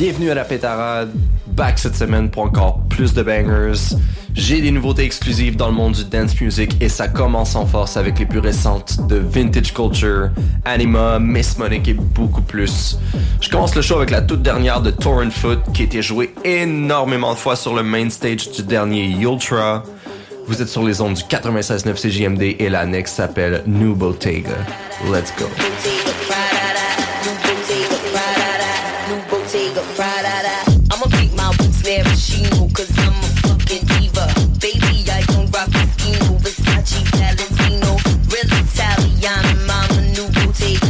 Bienvenue à la pétarade, back cette semaine pour encore plus de bangers. J'ai des nouveautés exclusives dans le monde du dance music et ça commence en force avec les plus récentes de Vintage Culture, Anima, Miss Monique et beaucoup plus. Je commence le show avec la toute dernière de Torrent Foot qui a été jouée énormément de fois sur le main stage du dernier Ultra. Vous êtes sur les ondes du 96.9 CJMD et la next s'appelle New Bottega. Let's go.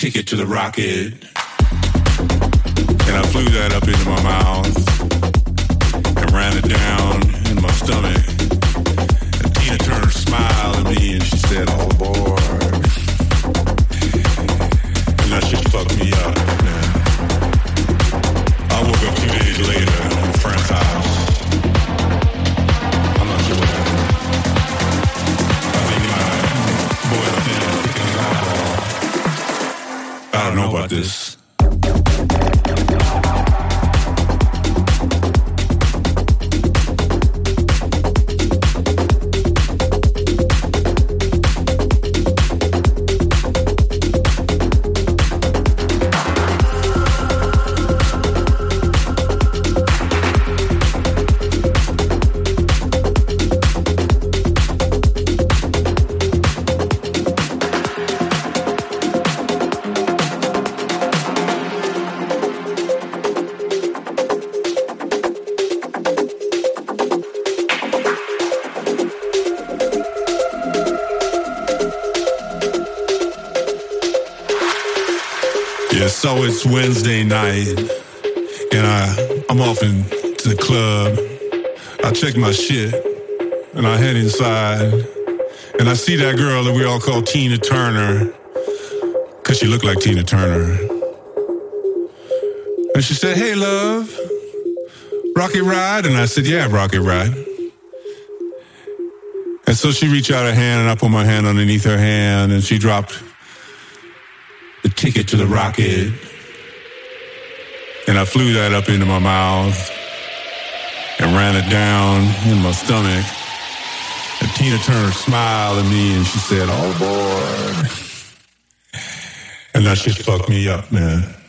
ticket to the rocket. And I flew that up into my mouth and ran it down in my stomach. And Tina Turner smiled at me and she said, oh, All aboard. This. Check my shit, and I head inside, and I see that girl that we all call Tina Turner, cause she looked like Tina Turner. And she said, "Hey, love, Rocket Ride," and I said, "Yeah, Rocket Ride." And so she reached out her hand, and I put my hand underneath her hand, and she dropped the ticket to the rocket. And I flew that up into my mouth ran it down in my stomach. And Tina Turner smiled at me and she said, Oh boy. And that shit fucked me up, man.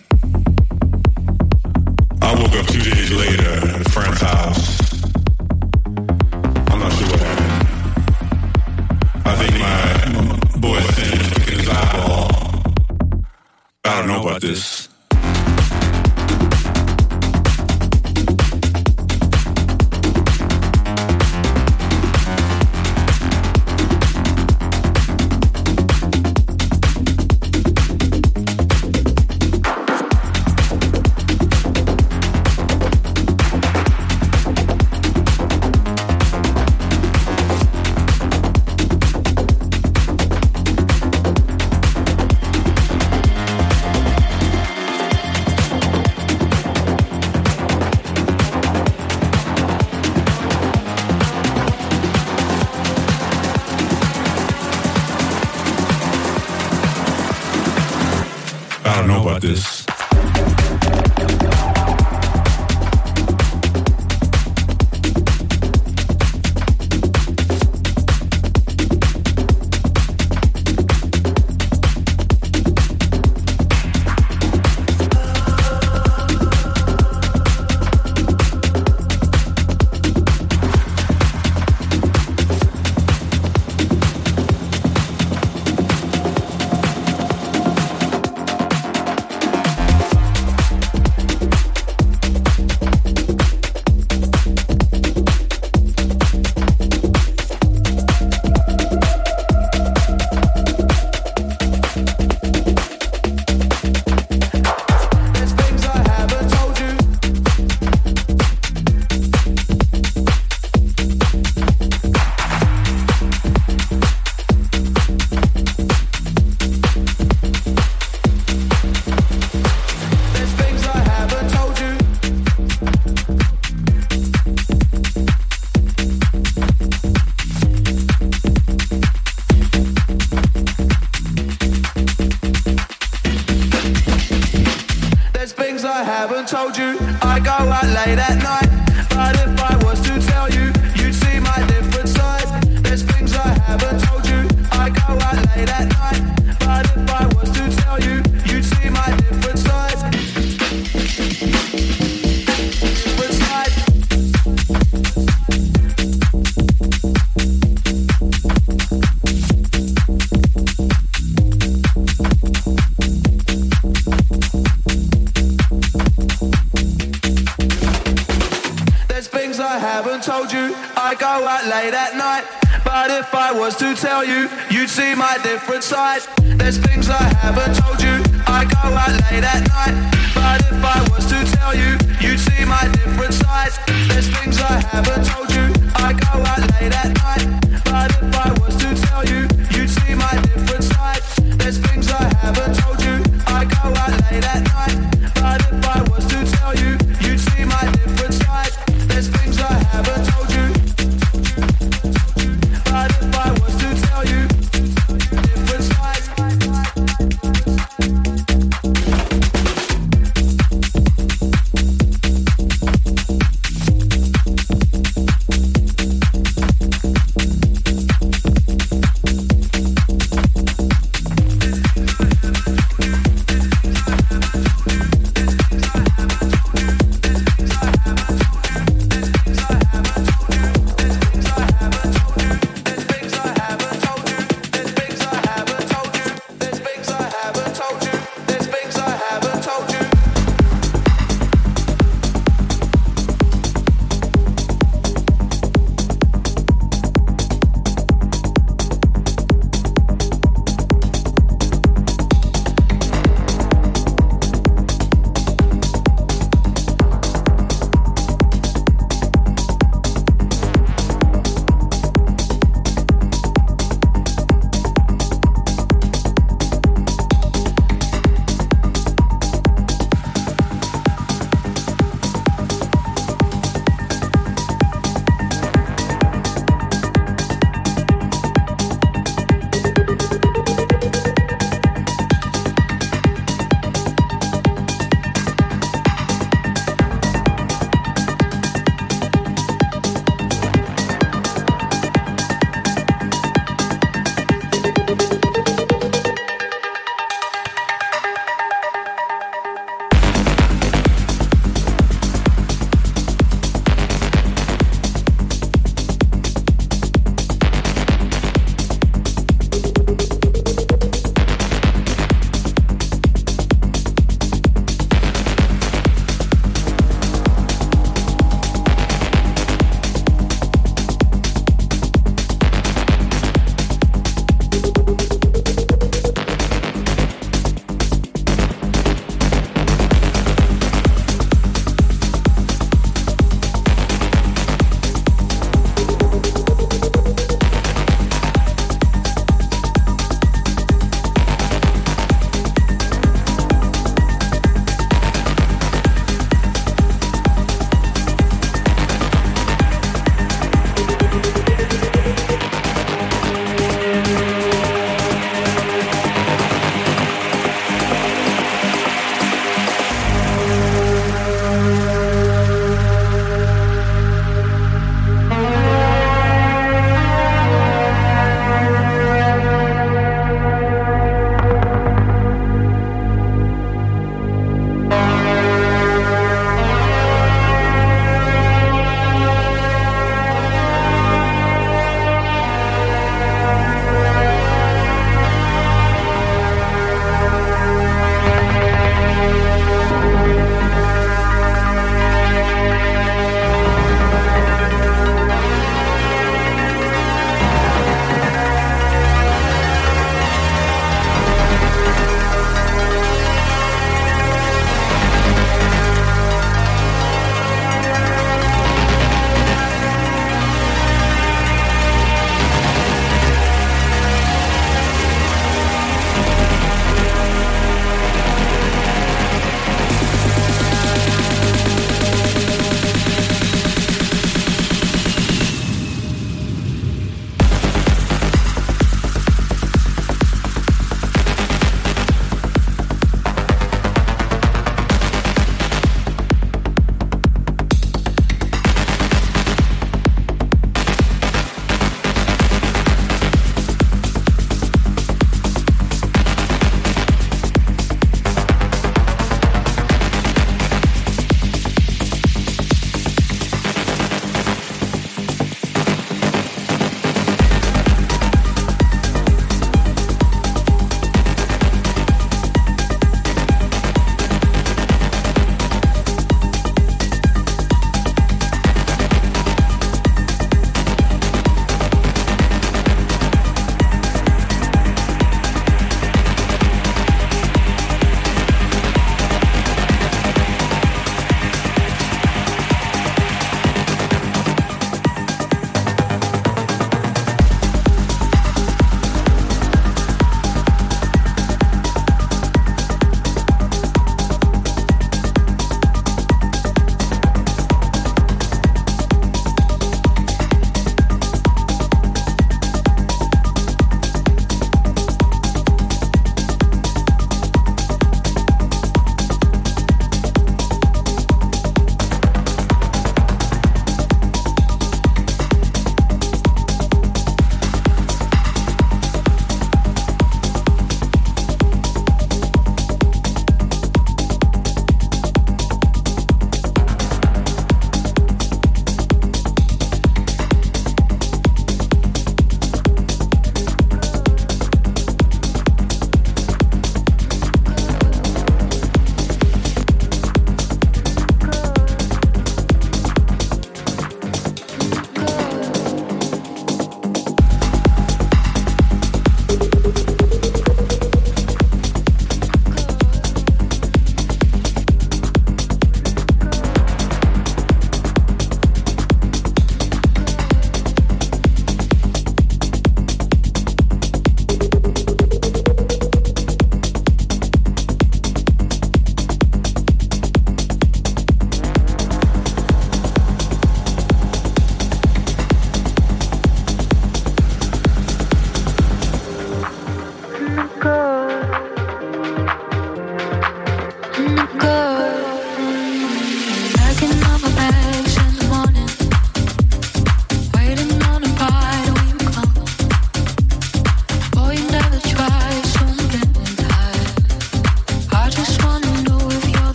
But if I was to tell you, you'd see my different side. There's things I haven't told you. I go out late at night. But if I was to tell you, you'd see my different side. There's things I haven't told you. I go out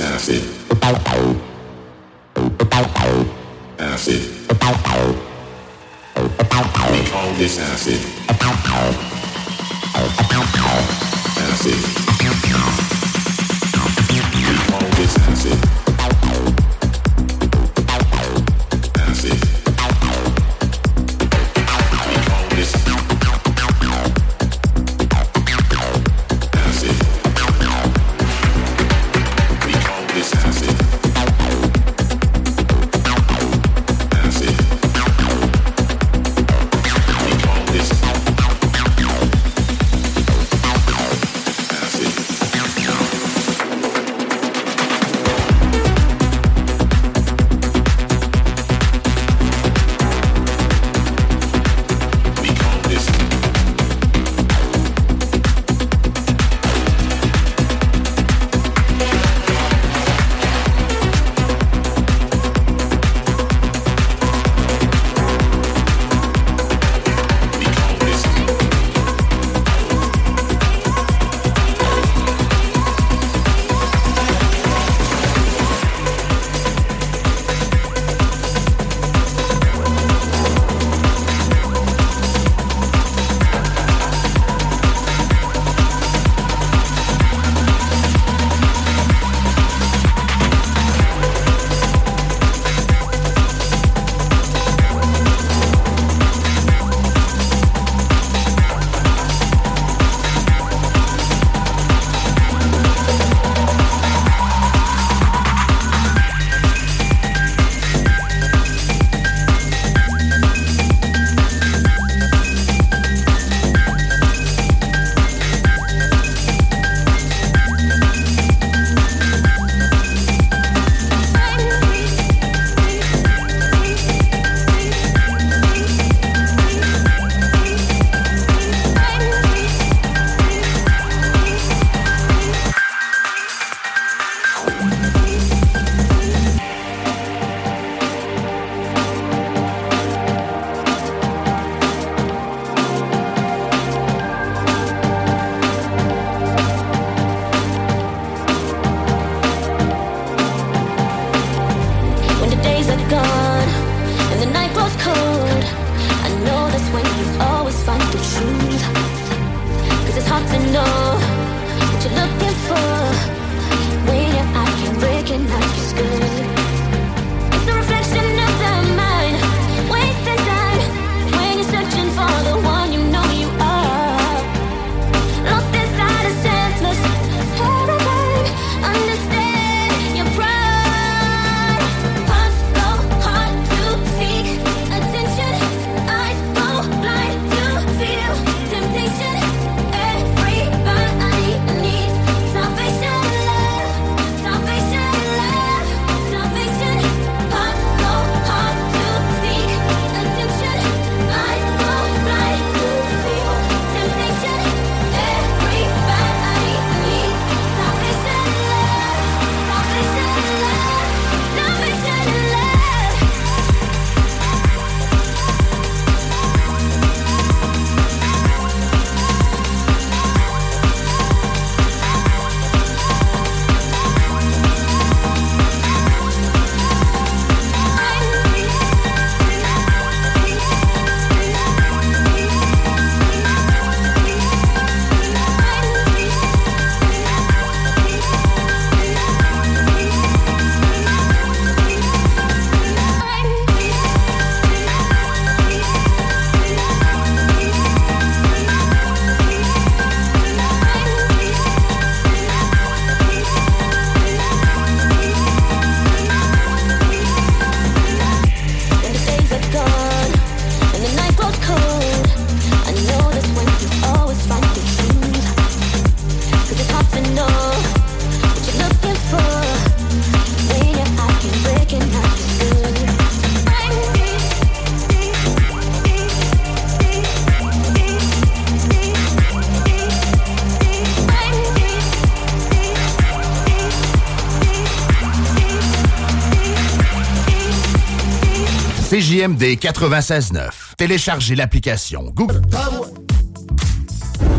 Acid. CJMD 96.9. Téléchargez l'application Google.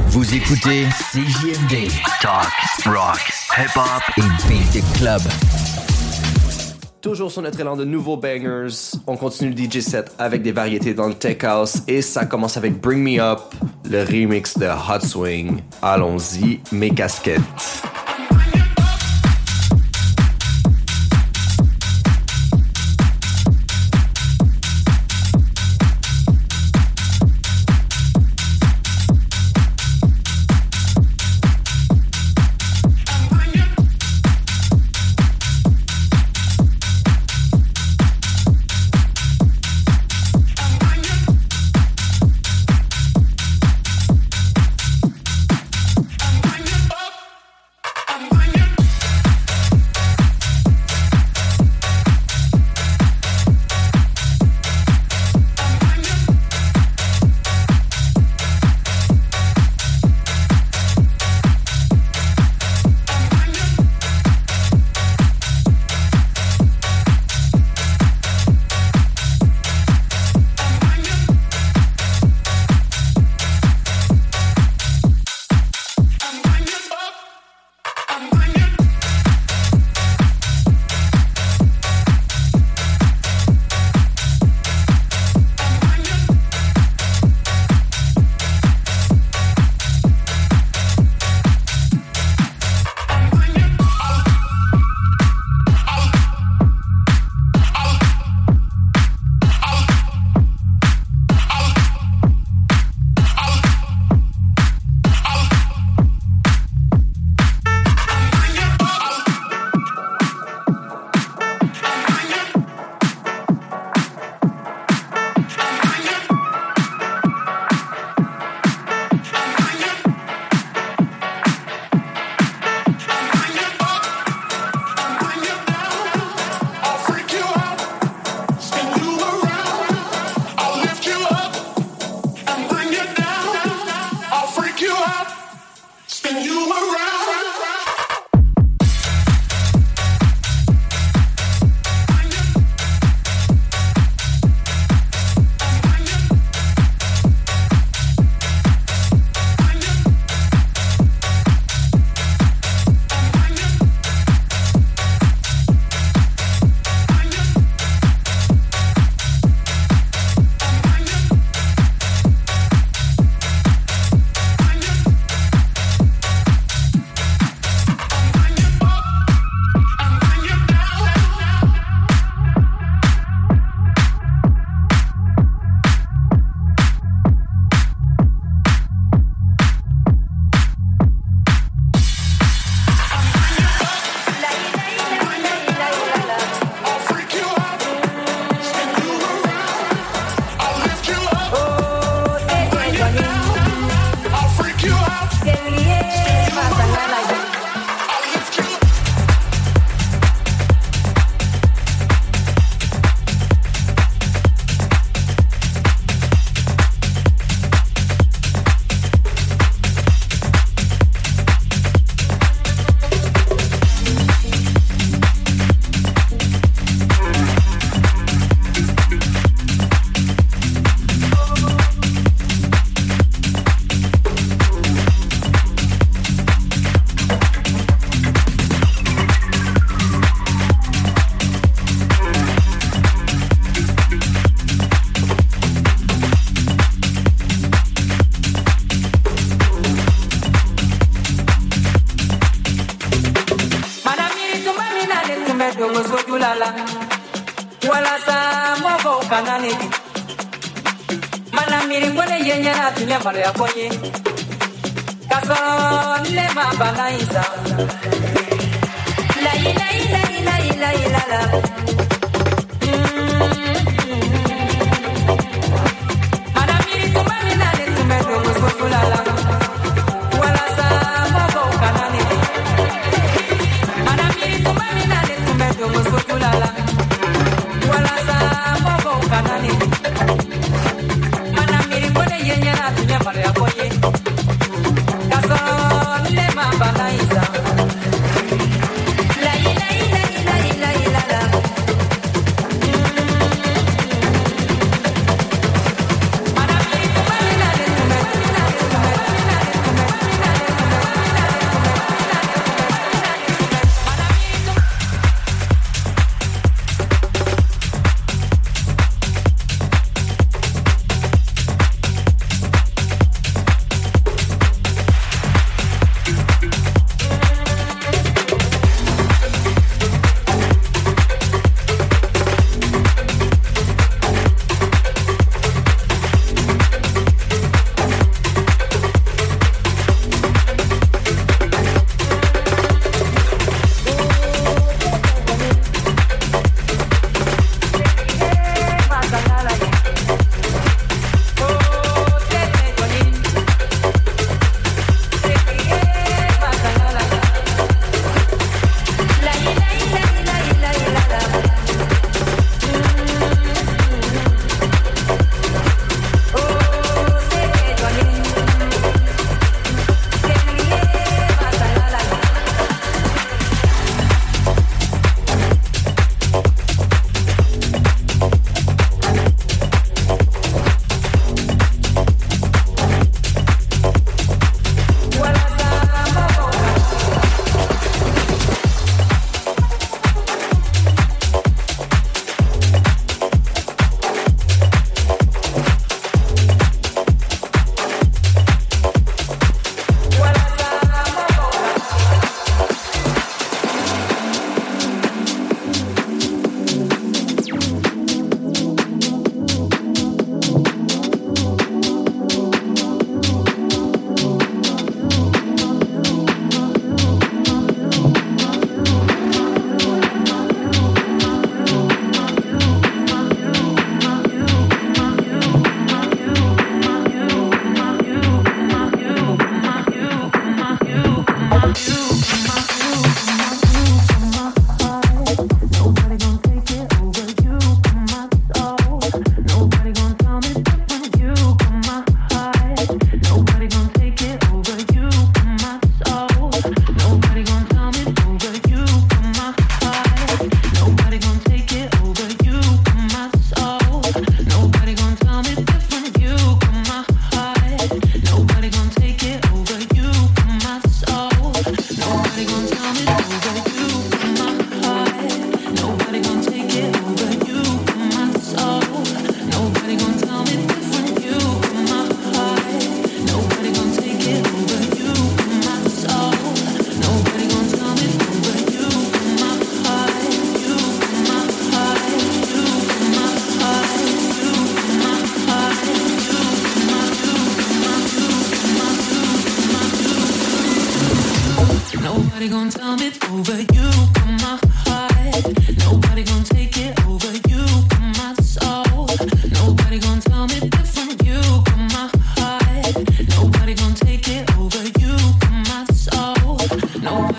Vous écoutez CJMD. Talk, rock, hip-hop et beat club. Toujours sur notre élan de nouveaux bangers, on continue le DJ set avec des variétés dans le tech house et ça commence avec Bring Me Up, le remix de Hot Swing. Allons-y, mes casquettes.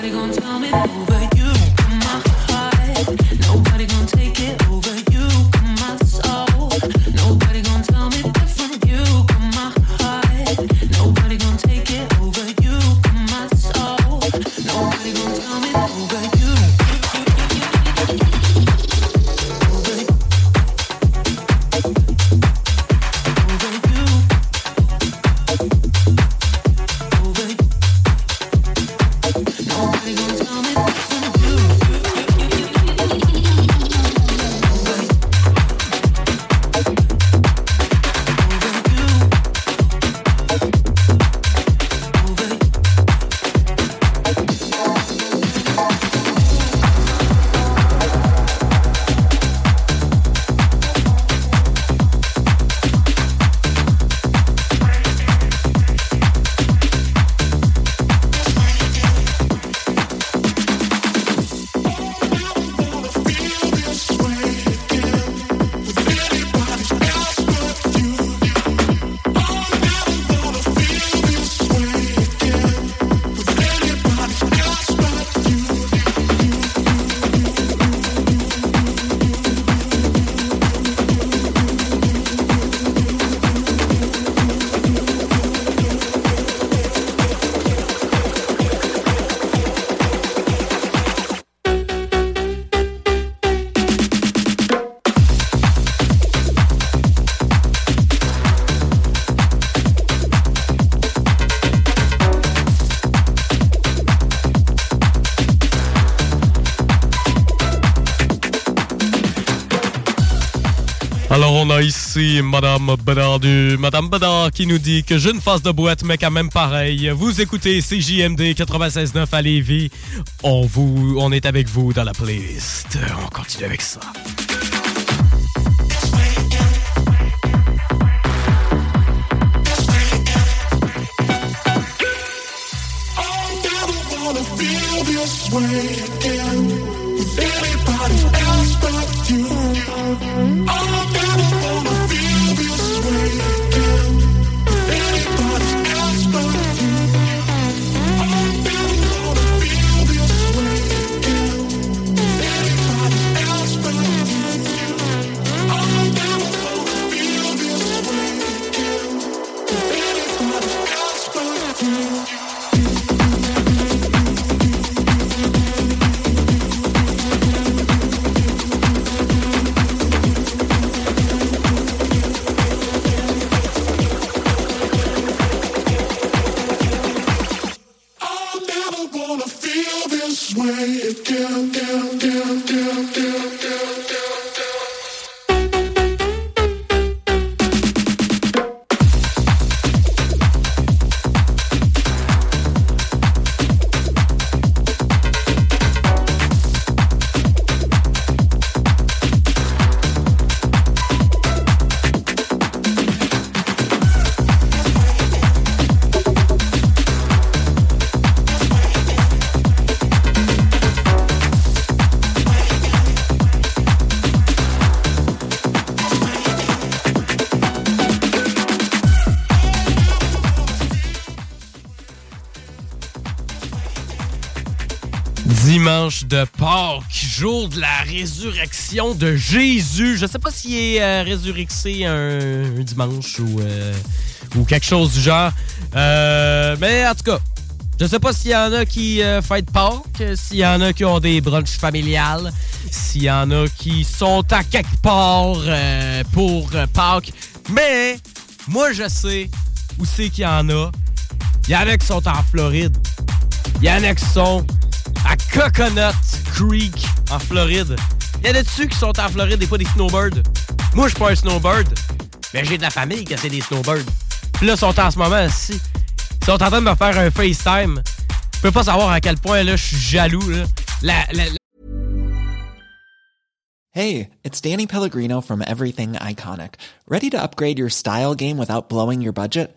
Nobody gonna tell me over. Madame Bedard Madame Bedard qui nous dit que j'ai une face de boîte, mais quand même pareil. Vous écoutez CJMD 96.9 à Lévis. On, vous, on est avec vous dans la playlist. On continue avec ça. Jour de la résurrection de Jésus. Je sais pas s'il est euh, résurrexé un, dimanche ou, euh, ou quelque chose du genre. Euh, mais en tout cas, je sais pas s'il y en a qui fêtent Pâques, s'il y en a qui ont des brunchs familiales, s'il y en a qui sont à quelque part pour Pâques. Mais moi, je sais où c'est qu'il y en a. Il y en a qui sont en Floride. Il y en a qui sont à Coconut Creek, en Floride. Il y en a dessus qui sont en Floride, des fois des snowbirds. Moi, je suis pas un snowbird, mais j'ai de la famille qui a des snowbirds. Puis là, ils sont en ce moment ici. Ils sont en train de me faire un FaceTime. Je peux pas savoir à quel point là, je suis jaloux. Là. La, la, Hey, it's Danny Pellegrino from Everything Iconic. Ready to upgrade your style game without blowing your budget?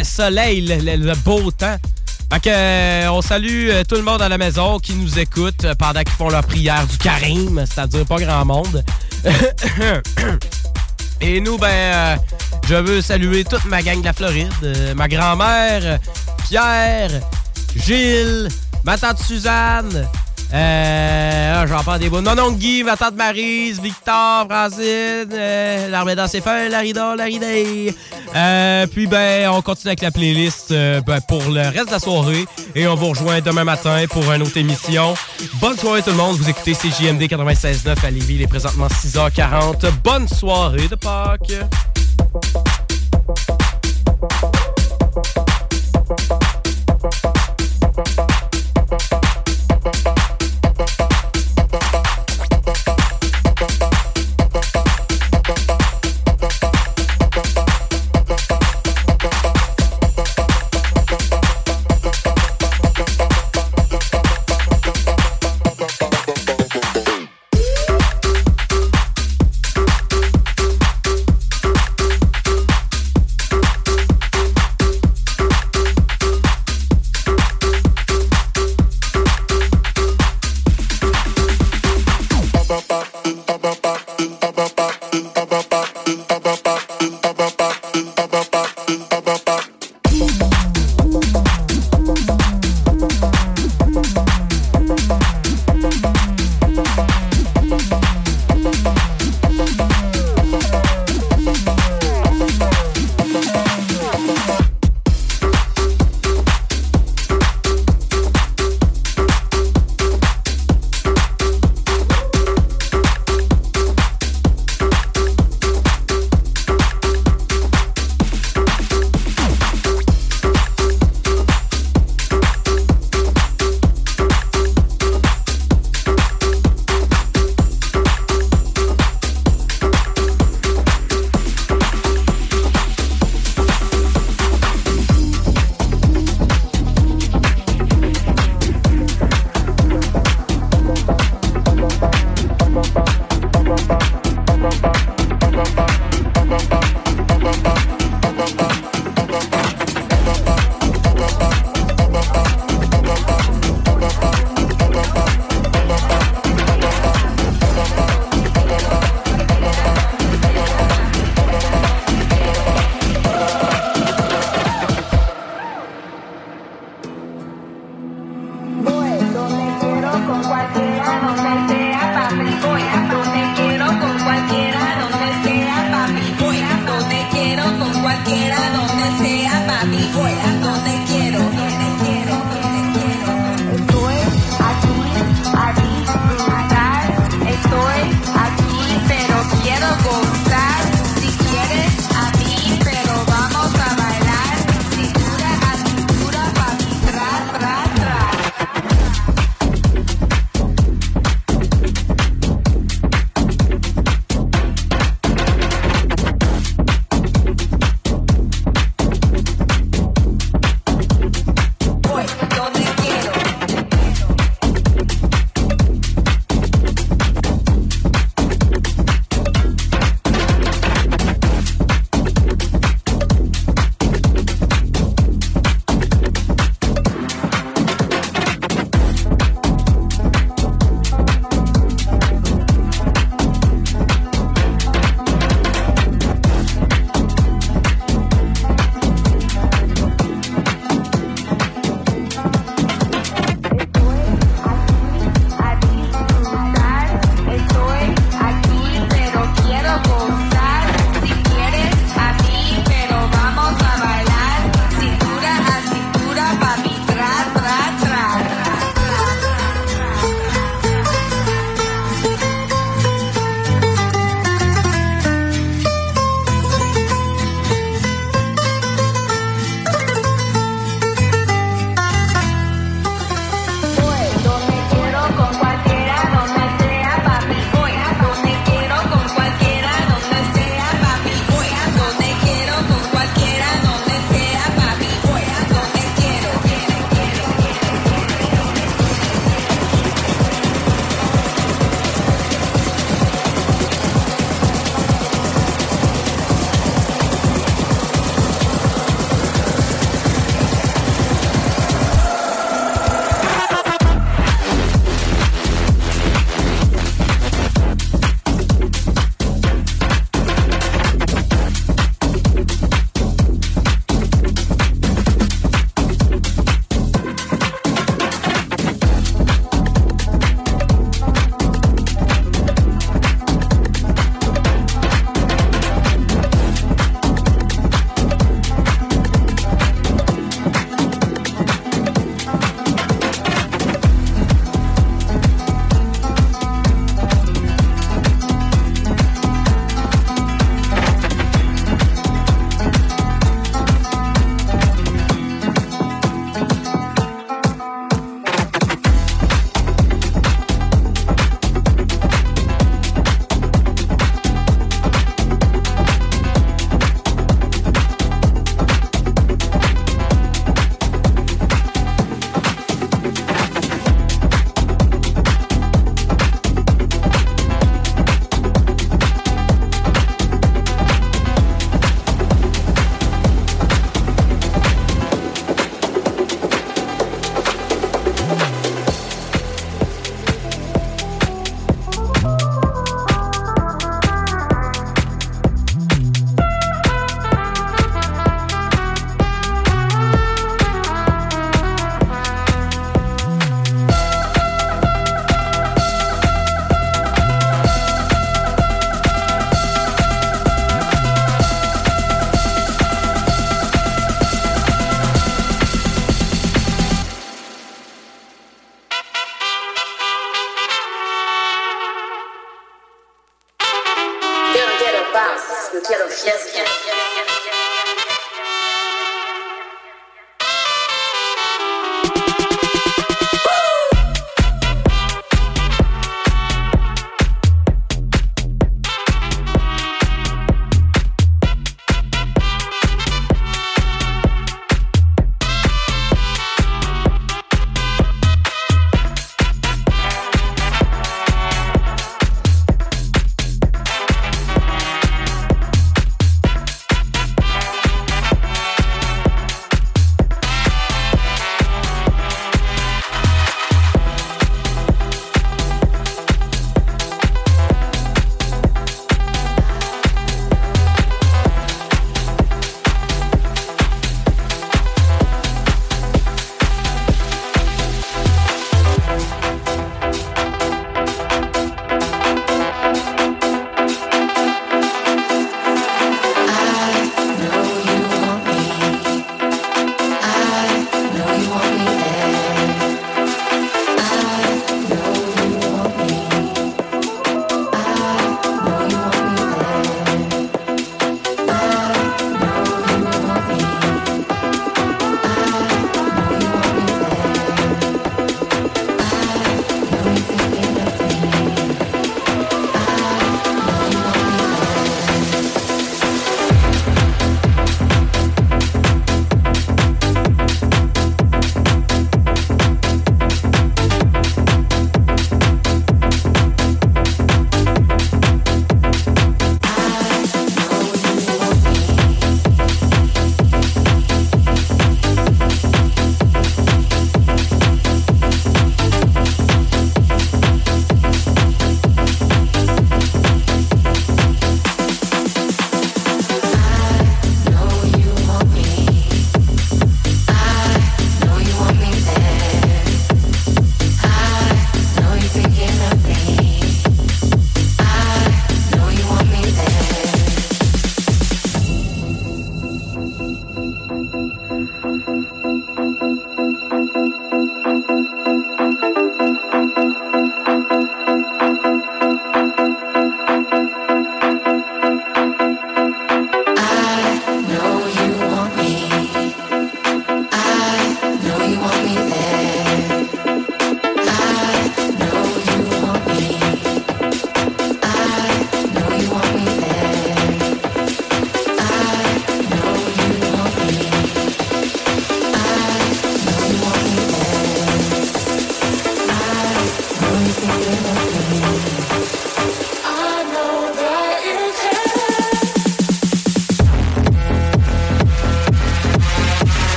Le soleil, le, beau temps. Fait euh, on salue euh, tout le monde à la maison qui nous écoute euh, pendant qu'ils font leur prière du Karim, c'est-à-dire pas grand monde. Et nous, ben, je veux saluer toute ma gang de la Floride, ma grand-mère, Pierre, Gilles, ma tante Suzanne, euh, ah, j'en parle des beaux. Non, non, Guy, ma tante Marise, Victor, Francine, euh, l'armée dans ses feuilles, Larida, Laridée. Euh, puis, ben, on continue avec la playlist euh, ben, pour le reste de la soirée. Et on vous rejoint demain matin pour une autre émission. Bonne soirée tout le monde. Vous écoutez CJMD 96.9 à Lévis. Il est présentement 6h40. Bonne soirée de Pâques.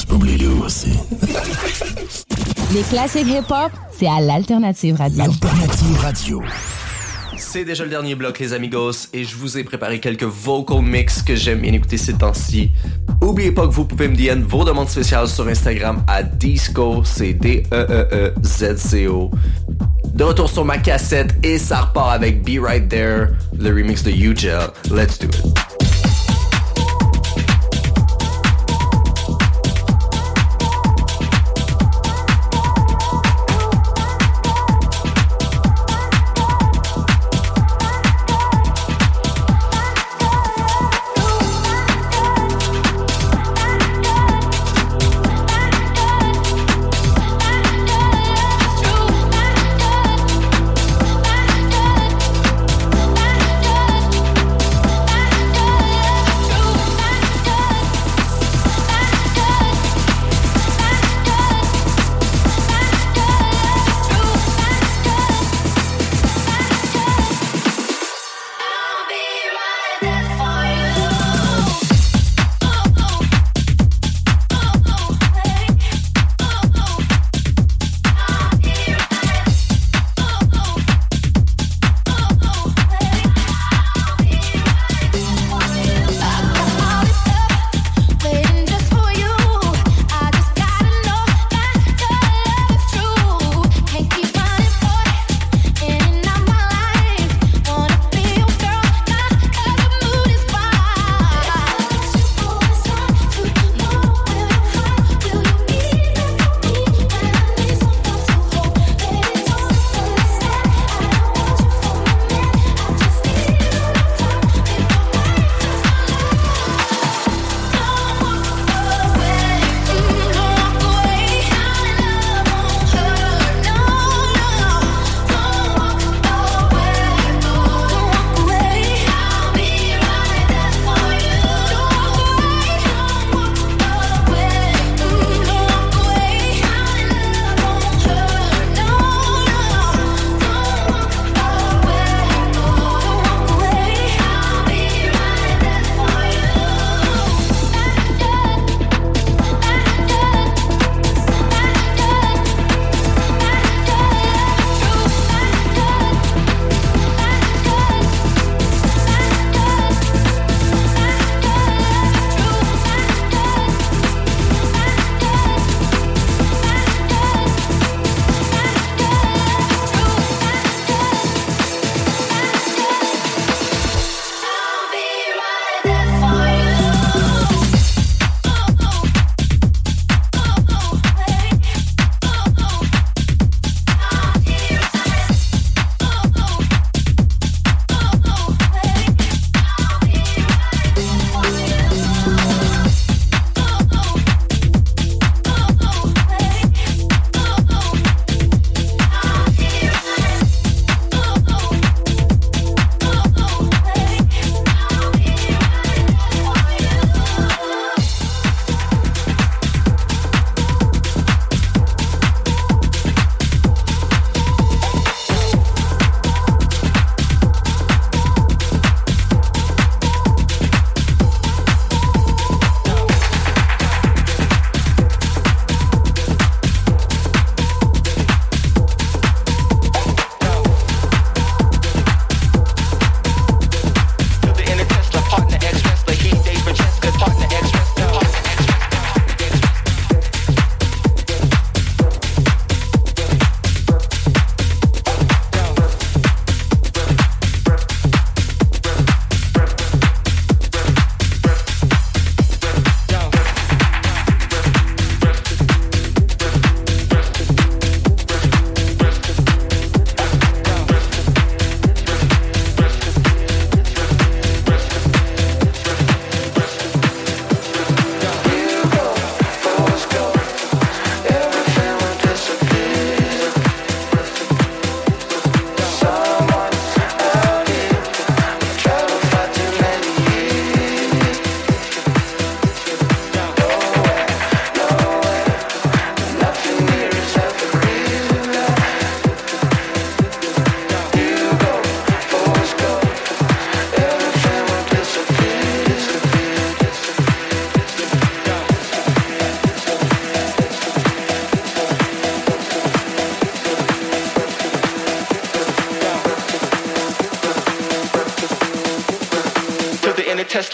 C'est pas aussi. Les classiques hip-hop, c'est à l'Alternative Radio. Alternative Radio. C'est déjà le dernier bloc, les amigos, et je vous ai préparé quelques vocal mix que j'aime bien écouter ces temps-ci. Oubliez pas que vous pouvez me dire vos demandes spéciales sur Instagram à Disco, c'est D-E-E-E-Z-C-O. De retour sur ma cassette, et ça repart avec Be Right There, le remix de U-Gel. Let's do it.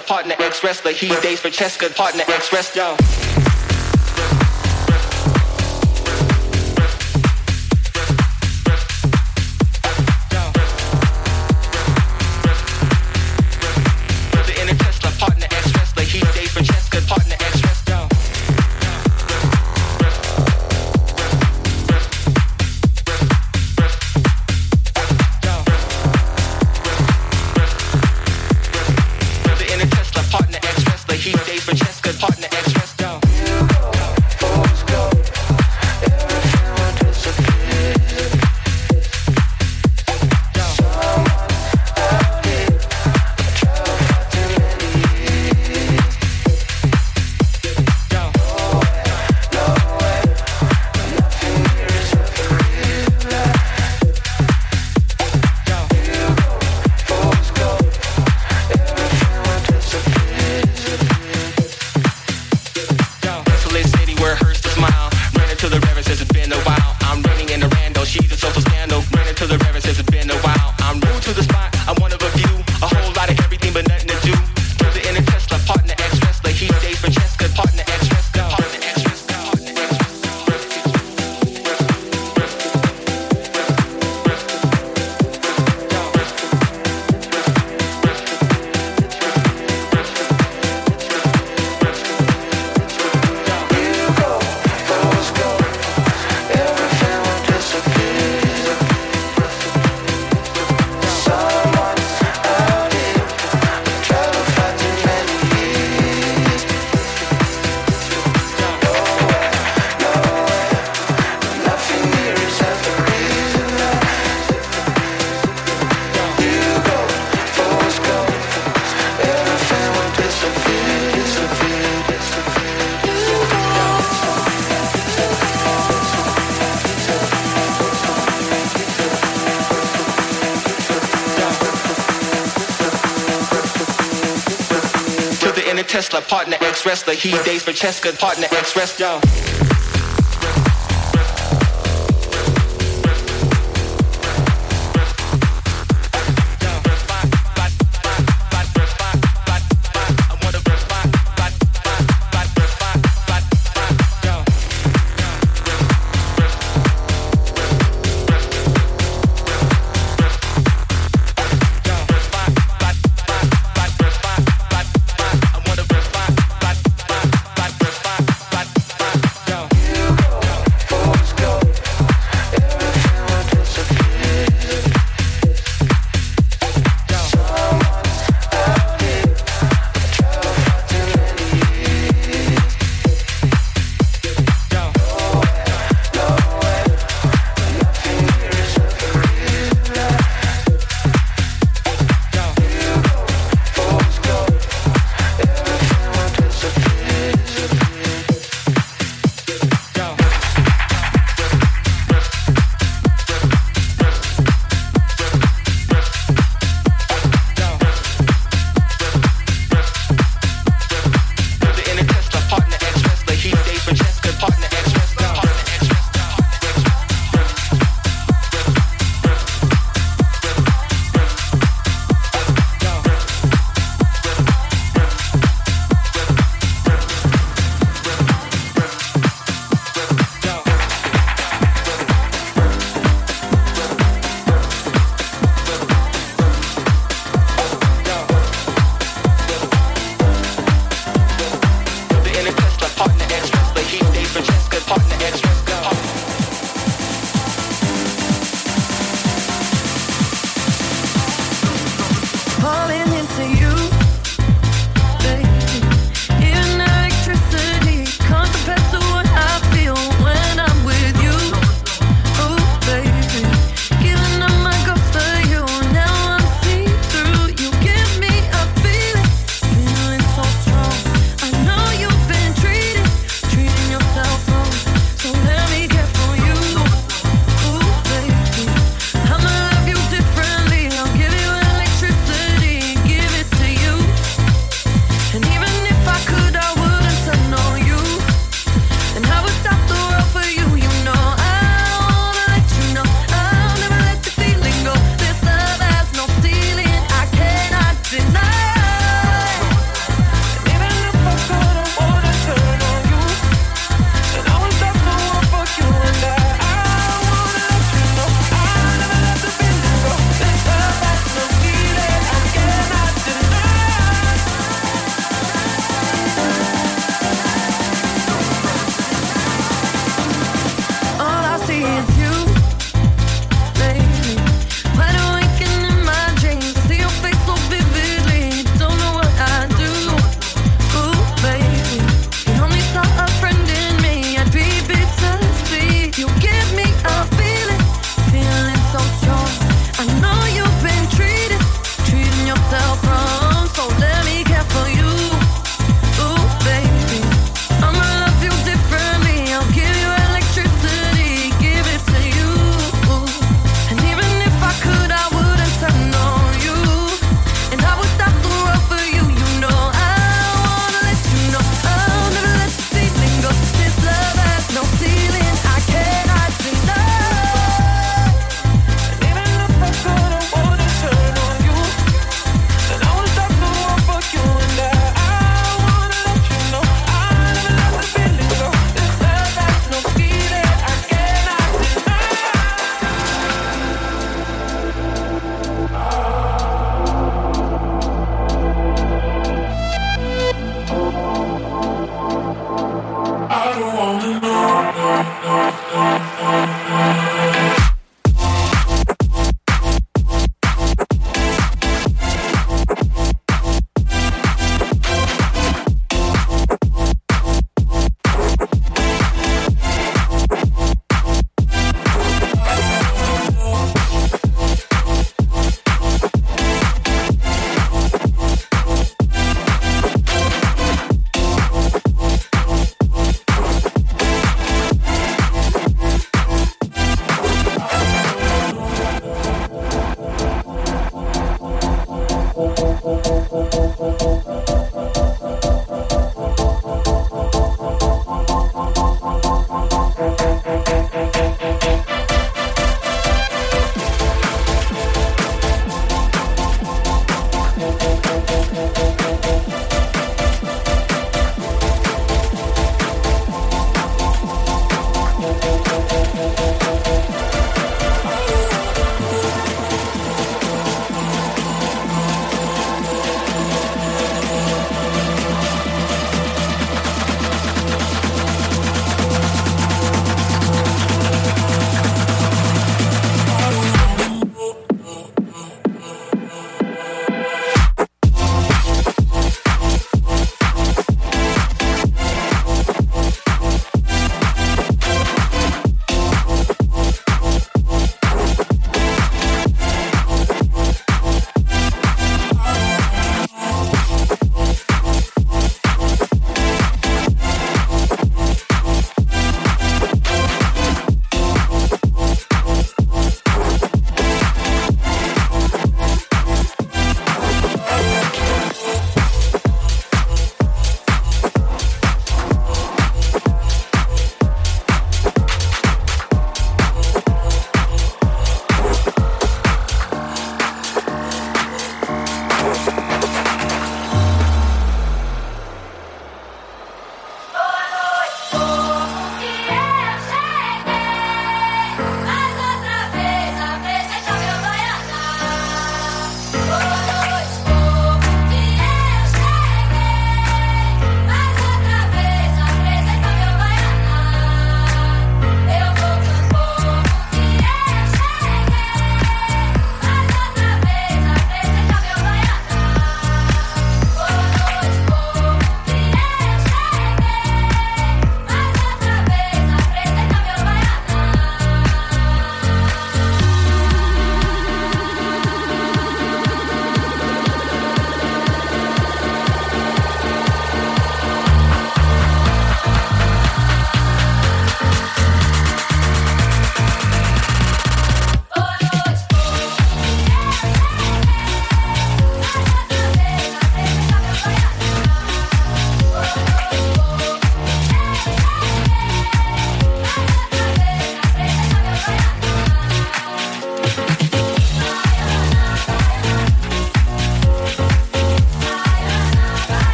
partner ex wrestler. He dates for partner ex wrestler. Tesla, partner ex-wrestler. He dates for Cheska, partner ex-wrestler.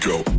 Go.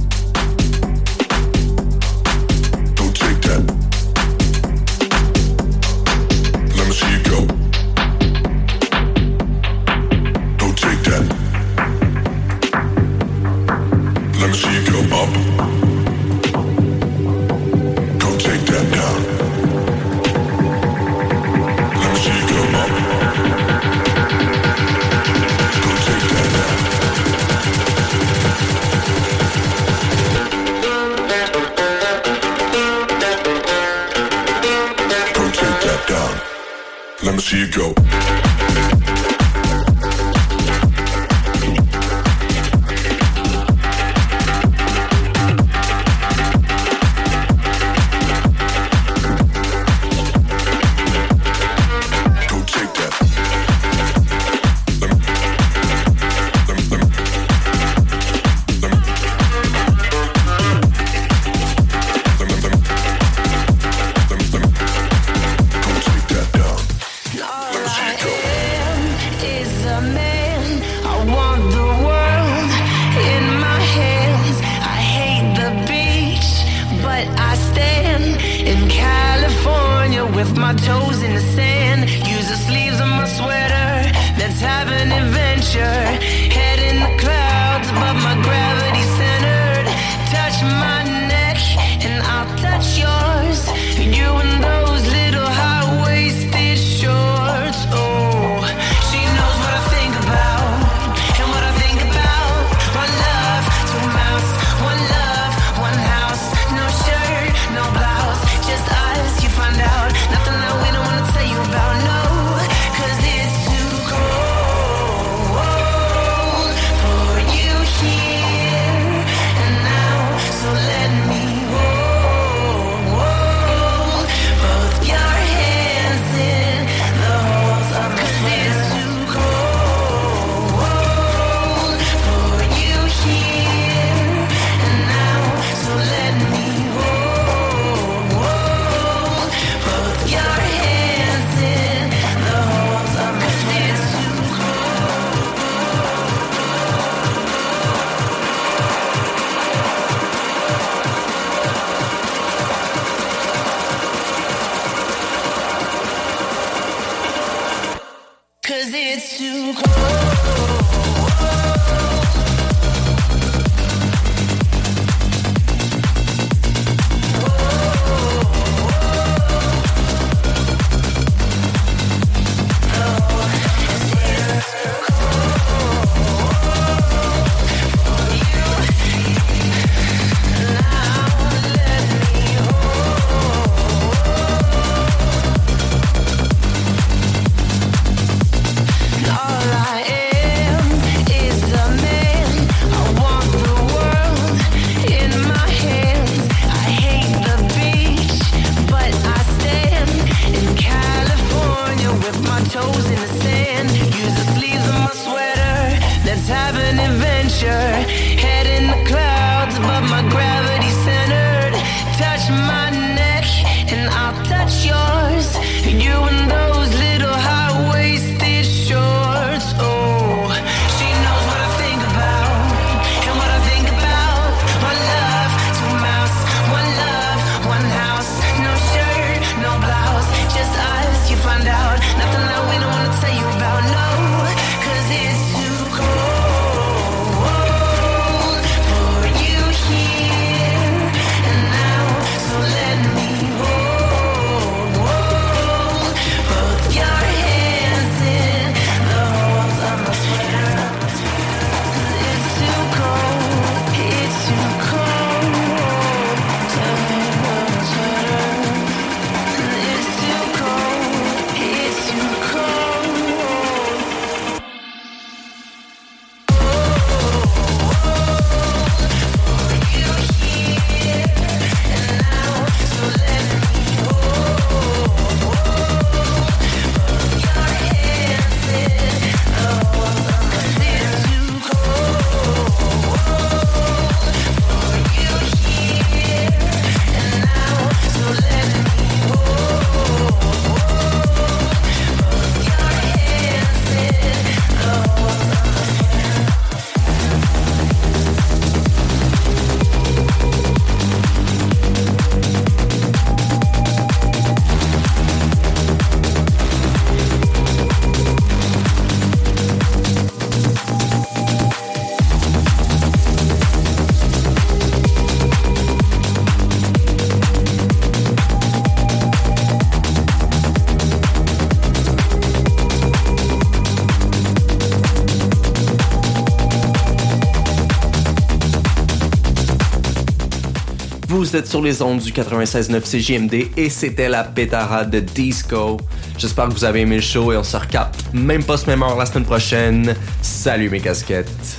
vous êtes sur les ondes du 96.9 CJMD et c'était la pétarade de disco. J'espère que vous avez aimé le show et on se recapte même pas ce même heure la semaine prochaine. Salut mes casquettes.